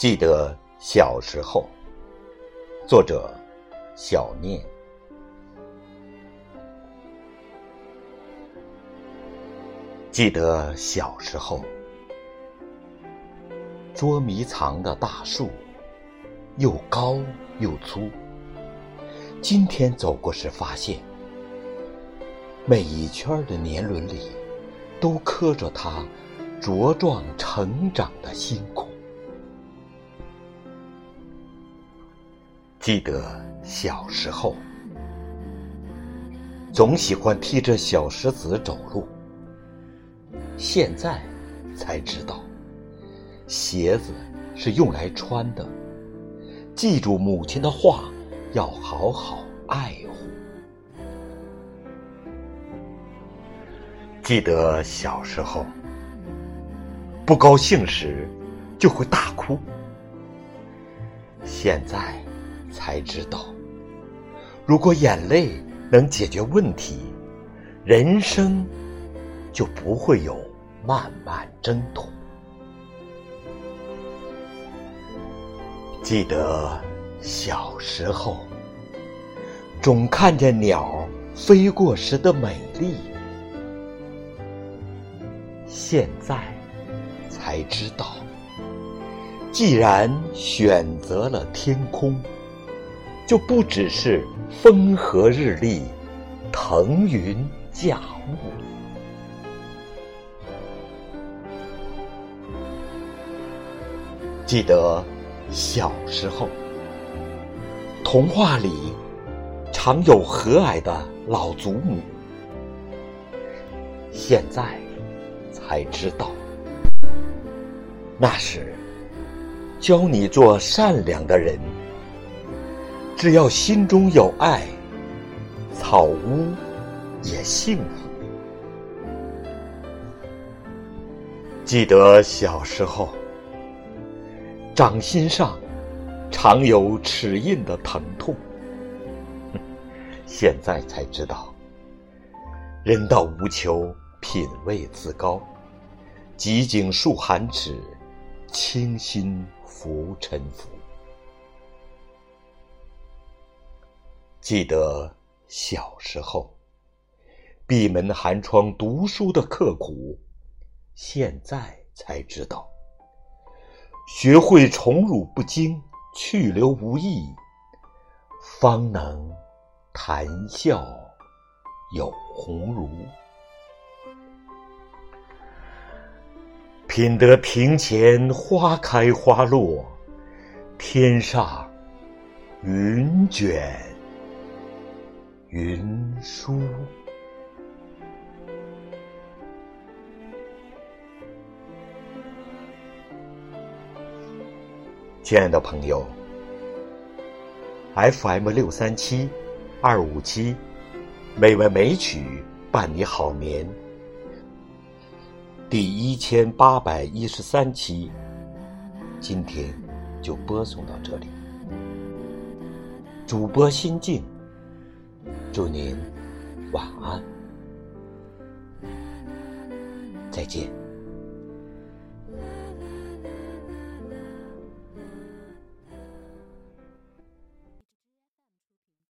记得小时候，作者小念。记得小时候，捉迷藏的大树又高又粗。今天走过时发现，每一圈的年轮里都刻着它茁壮成长的辛苦。记得小时候，总喜欢踢着小石子走路。现在才知道，鞋子是用来穿的。记住母亲的话，要好好爱护。记得小时候，不高兴时就会大哭。现在。才知道，如果眼泪能解决问题，人生就不会有漫漫征途。记得小时候，总看见鸟飞过时的美丽，现在才知道，既然选择了天空。就不只是风和日丽、腾云驾雾。记得小时候，童话里常有和蔼的老祖母，现在才知道，那是教你做善良的人。只要心中有爱，草屋也幸福。记得小时候，掌心上常有齿印的疼痛，现在才知道，人到无求，品味自高，极景树寒齿，清心拂沉浮。记得小时候，闭门寒窗读书的刻苦，现在才知道，学会宠辱不惊，去留无意，方能谈笑有鸿儒。品得庭前花开花落，天上云卷。云舒，亲爱的朋友，FM 六三七二五七，美文美曲伴你好眠，第一千八百一十三期，今天就播送到这里，主播心静。祝您晚安，再见。